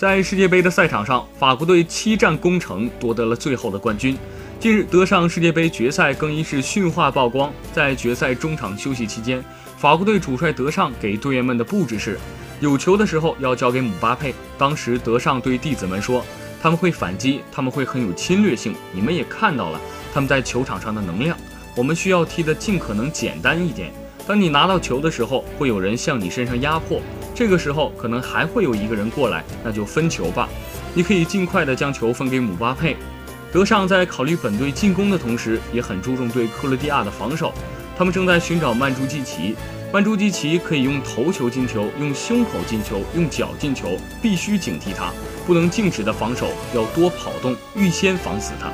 在世界杯的赛场上，法国队七战攻城，夺得了最后的冠军。近日，德尚世界杯决赛更衣室训话曝光，在决赛中场休息期间，法国队主帅德尚给队员们的布置是：有球的时候要交给姆巴佩。当时德尚对弟子们说：“他们会反击，他们会很有侵略性，你们也看到了他们在球场上的能量。我们需要踢得尽可能简单一点。当你拿到球的时候，会有人向你身上压迫。”这个时候可能还会有一个人过来，那就分球吧。你可以尽快的将球分给姆巴佩。德尚在考虑本队进攻的同时，也很注重对克罗地亚的防守。他们正在寻找曼朱基奇，曼朱基奇可以用头球进球，用胸口进球，用脚进球，必须警惕他，不能静止的防守，要多跑动，预先防死他。